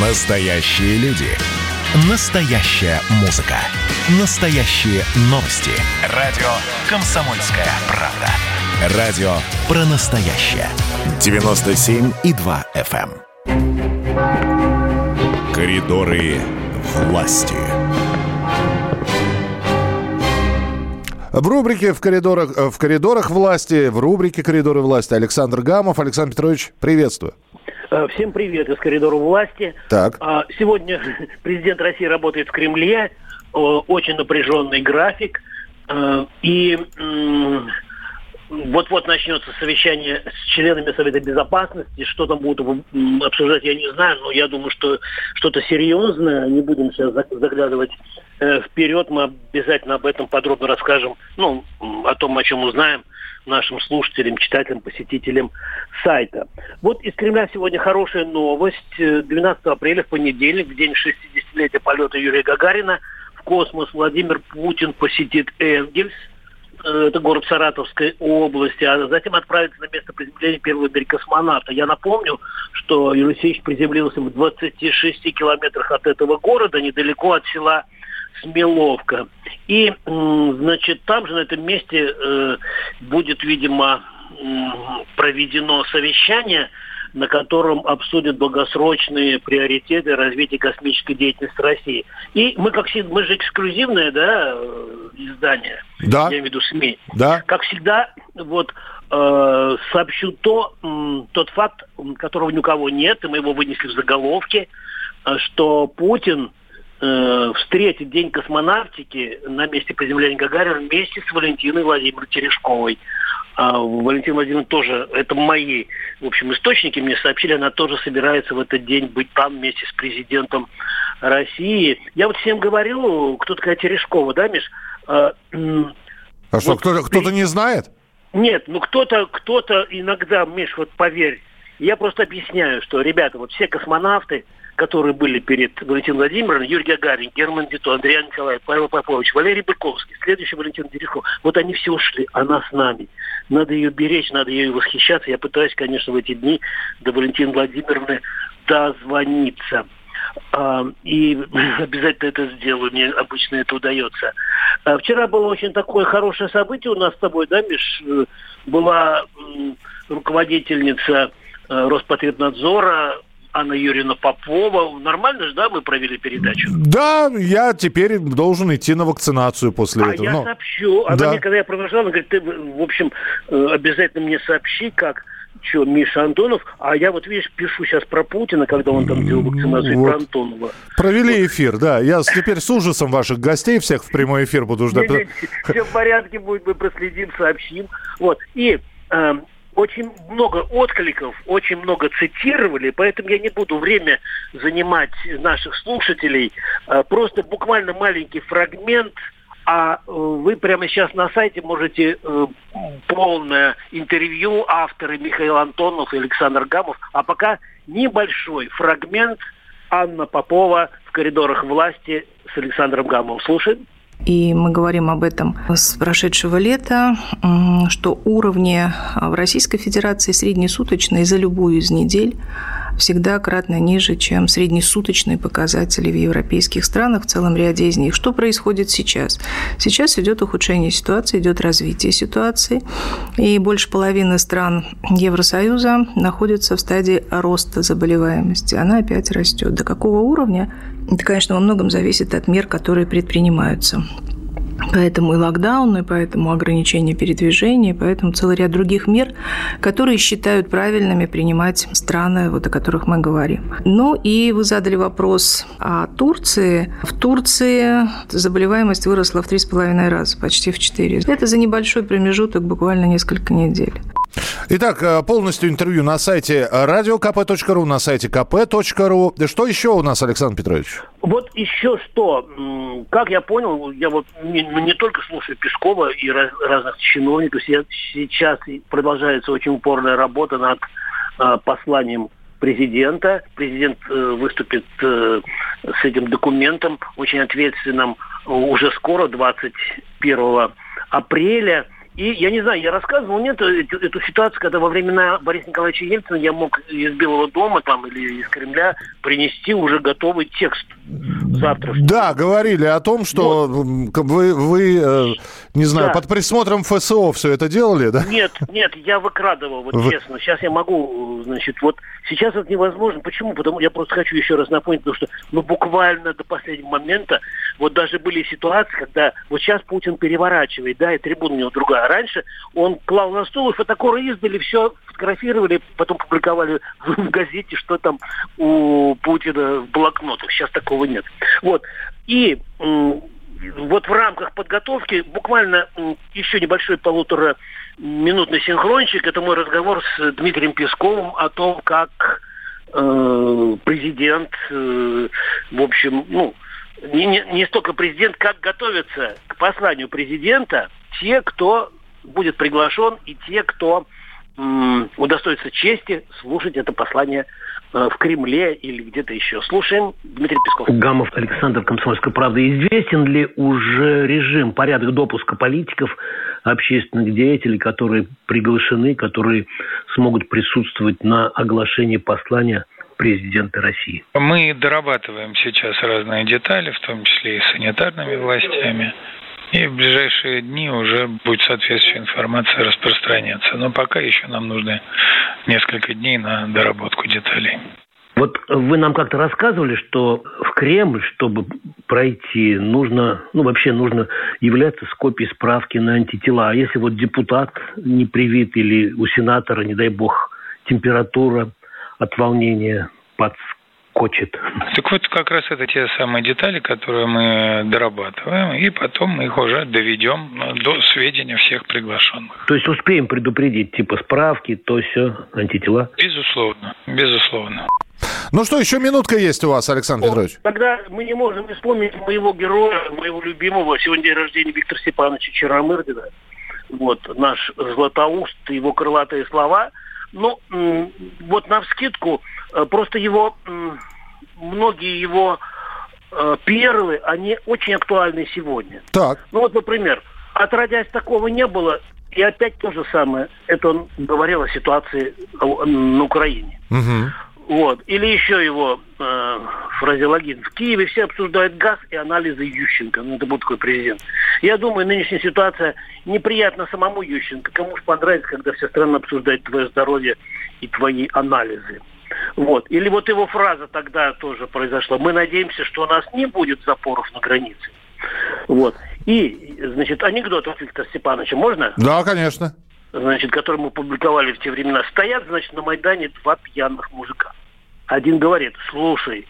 Настоящие люди. Настоящая музыка. Настоящие новости. Радио «Комсомольская правда». Радио про настоящее. 97,2 FM. эм. Коридоры власти. В рубрике в коридорах, э, в коридорах власти, в рубрике «Коридоры власти» Александр Гамов. Александр Петрович, приветствую. Э, Всем привет из коридора власти. Так. А, Сегодня президент России работает в Кремле, очень напряженный график. Э, И вот-вот начнется совещание с членами Совета Безопасности. Что там будут обсуждать, я не знаю, но я думаю, что что-то серьезное. Не будем сейчас заг- заглядывать э, вперед. Мы обязательно об этом подробно расскажем. Ну, о том, о чем узнаем нашим слушателям, читателям, посетителям сайта. Вот из Кремля сегодня хорошая новость. Э, 12 апреля, в понедельник, в день 60-летия полета Юрия Гагарина, в космос Владимир Путин посетит Энгельс, э, это город Саратовской области, а затем отправится на место приземления первого космонавта. Я напомню, что Юрий Алексеевич приземлился в 26 километрах от этого города, недалеко от села Смеловка. И, значит, там же, на этом месте, э, будет, видимо, проведено совещание, на котором обсудят долгосрочные приоритеты развития космической деятельности России. И мы, как всегда, мы же эксклюзивное, да, э, издание, Да. я имею в виду СМИ. Да. Как всегда, вот э, сообщу то, м, тот факт, которого ни у кого нет, и мы его вынесли в заголовке, э, что Путин э, встретит День космонавтики на месте приземления Гагарина вместе с Валентиной Владимировной Терешковой. А Валентина Владимировна тоже, это мои, в общем, источники мне сообщили, она тоже собирается в этот день быть там вместе с президентом России. Я вот всем говорил, кто такая Терешкова, да, Миш? А, А что, Вот кто- кто-то не знает? нет, ну кто-то, кто-то иногда, Миш, вот поверь, я просто объясняю, что, ребята, вот все космонавты, которые были перед Валентином Владимировной, Юрий Гагарин, Герман Дито, Андрей Николаев, Павел Попович, Валерий Быковский, следующий Валентин Терехов, вот они все ушли, она с нами. Надо ее беречь, надо ее восхищаться. Я пытаюсь, конечно, в эти дни до Валентины Владимировны дозвониться. А, И обязательно это сделаю, мне обычно это удается. А, Вчера было очень такое хорошее событие у нас с тобой, да, Миш? Э, Была руководительница э, Роспотребнадзора Анна Юрьевна Попова. Нормально же, да, мы провели передачу? Да, я теперь должен идти на вакцинацию после А этого. я Ну, сообщу. Она да. мне, когда я провожал, она говорит, ты, в общем, э, обязательно мне сообщи, как что, Миша Антонов, а я вот, видишь, пишу сейчас про Путина, когда он там делал вакцинацию, вот. про Антонова. Провели эфир, да. Я теперь с ужасом ваших гостей всех в прямой эфир буду ждать. Все в порядке будет, мы проследим, сообщим. Вот. И эм, очень много откликов, очень много цитировали, поэтому я не буду время занимать наших слушателей. Э, просто буквально маленький фрагмент, а э, вы прямо сейчас на сайте можете э, полное интервью авторы Михаил Антонов и Александр Гамов. А пока небольшой фрагмент Анна Попова в коридорах власти с Александром Гамовым. Слушаем. И мы говорим об этом с прошедшего лета, что уровни в Российской Федерации среднесуточные за любую из недель всегда кратно ниже, чем среднесуточные показатели в европейских странах, в целом ряде из них. Что происходит сейчас? Сейчас идет ухудшение ситуации, идет развитие ситуации, и больше половины стран Евросоюза находятся в стадии роста заболеваемости. Она опять растет. До какого уровня? Это, конечно, во многом зависит от мер, которые предпринимаются. Поэтому и локдаун, и поэтому ограничение передвижения, поэтому целый ряд других мер, которые считают правильными принимать страны, вот о которых мы говорим. Ну и вы задали вопрос о Турции. В Турции заболеваемость выросла в 3,5 раза, почти в 4. Это за небольшой промежуток, буквально несколько недель. Итак, э, полностью интервью на сайте radiokp.ru, на сайте kp.ru. Что еще у нас, Александр Петрович? Вот еще что, как я понял, я вот не, ну, не только слушаю Пескова и раз- разных чиновников, се- сейчас продолжается очень упорная работа над э, посланием президента. Президент э, выступит с этим документом, очень ответственным, уже скоро, 21 апреля. И я не знаю, я рассказывал, нет, эту, эту ситуацию, когда во времена Бориса Николаевича Ельцина я мог из Белого дома там или из Кремля принести уже готовый текст завтра. Да, говорили о том, что вот. вы, вы э, не знаю, да. под присмотром ФСО все это делали, да? Нет, нет, я выкрадывал, вот вы... честно. Сейчас я могу, значит, вот сейчас это невозможно. Почему? Потому я просто хочу еще раз напомнить, потому что ну буквально до последнего момента вот даже были ситуации, когда вот сейчас Путин переворачивает, да, и трибуна у него другая. Раньше он клал на стол, и фотокоры издали, все фотографировали, потом публиковали в газете, что там у Путина в блокнотах. Сейчас такого нет. Вот. И вот в рамках подготовки буквально еще небольшой полутора минутный синхрончик. Это мой разговор с Дмитрием Песковым о том, как э, президент, э, в общем, ну, не, не, не столько президент, как готовятся к посланию президента те, кто будет приглашен, и те, кто м, удостоится чести слушать это послание Э, в Кремле или где-то еще. Слушаем Дмитрий Песков. Гамов Александр, Комсомольская правда. Известен ли уже режим, порядок допуска политиков, общественных деятелей, которые приглашены, которые смогут присутствовать на оглашении послания президента России? Мы дорабатываем сейчас разные детали, в том числе и санитарными властями. И в ближайшие дни уже будет соответствующая информация распространяться. Но пока еще нам нужно несколько дней на доработку деталей. Вот вы нам как-то рассказывали, что в Кремль, чтобы пройти, нужно, ну вообще нужно являться с копией справки на антитела. А если вот депутат не привит или у сенатора, не дай бог, температура от волнения под кочет. Так вот, как раз это те самые детали, которые мы дорабатываем, и потом мы их уже доведем до сведения всех приглашенных. То есть успеем предупредить, типа справки, то все, антитела? Безусловно, безусловно. Ну что, еще минутка есть у вас, Александр О, Петрович? Тогда мы не можем не вспомнить моего героя, моего любимого. Сегодня день рождения Виктора Степановича Черномырдина. Вот наш Златоуст, его крылатые слова. Ну, вот на вскидку, э, просто его многие его э, перлы, они очень актуальны сегодня. Так. Ну вот, например, отродясь такого не было, и опять то же самое. Это он говорил о ситуации на Украине. Угу. Вот. Или еще его э, фразеологизм. В Киеве все обсуждают газ и анализы Ющенко. Ну, это был такой президент. Я думаю, нынешняя ситуация неприятна самому Ющенко. Кому же понравится, когда вся страна обсуждает твое здоровье и твои анализы. Вот. Или вот его фраза тогда тоже произошла. Мы надеемся, что у нас не будет запоров на границе. Вот. И, значит, анекдот от Виктора Степановича можно? Да, конечно. Значит, который мы публиковали в те времена. Стоят, значит, на Майдане два пьяных мужика. Один говорит, слушай,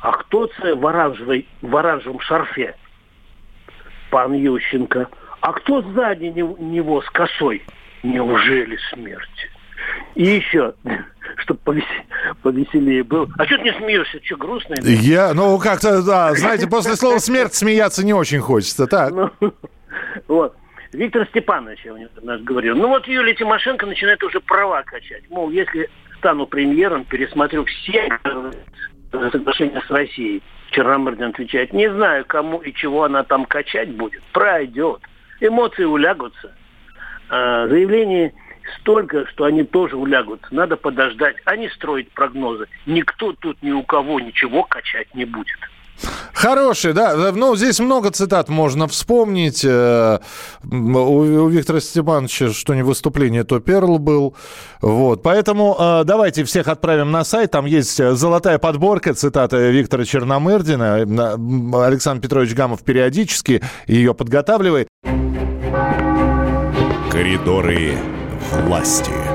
а кто це в, оранжевой, в оранжевом шарфе? Пан Ющенко. А кто сзади него с косой? Неужели смерть? И еще, чтобы повеселее, повеселее было. А что ты не смеешься? Что, грустно? Я, ну, как-то, да, знаете, после слова «смерть» смеяться не очень хочется, так? Ну, вот. Виктор Степанович, я у него говорил. Ну вот Юлия Тимошенко начинает уже права качать. Мол, если стану премьером, пересмотрю все соглашения с Россией. Черномырдин отвечает, не знаю, кому и чего она там качать будет. Пройдет. Эмоции улягутся. А, заявление столько, что они тоже улягутся. Надо подождать, а не строить прогнозы. Никто тут ни у кого ничего качать не будет. Хороший, да. Ну, здесь много цитат можно вспомнить. Э, у Виктора Степановича, что не выступление, то Перл был. Вот. Поэтому э, давайте всех отправим на сайт. Там есть золотая подборка цитаты Виктора Черномырдина. Александр Петрович Гамов периодически ее подготавливает. Коридоры власти.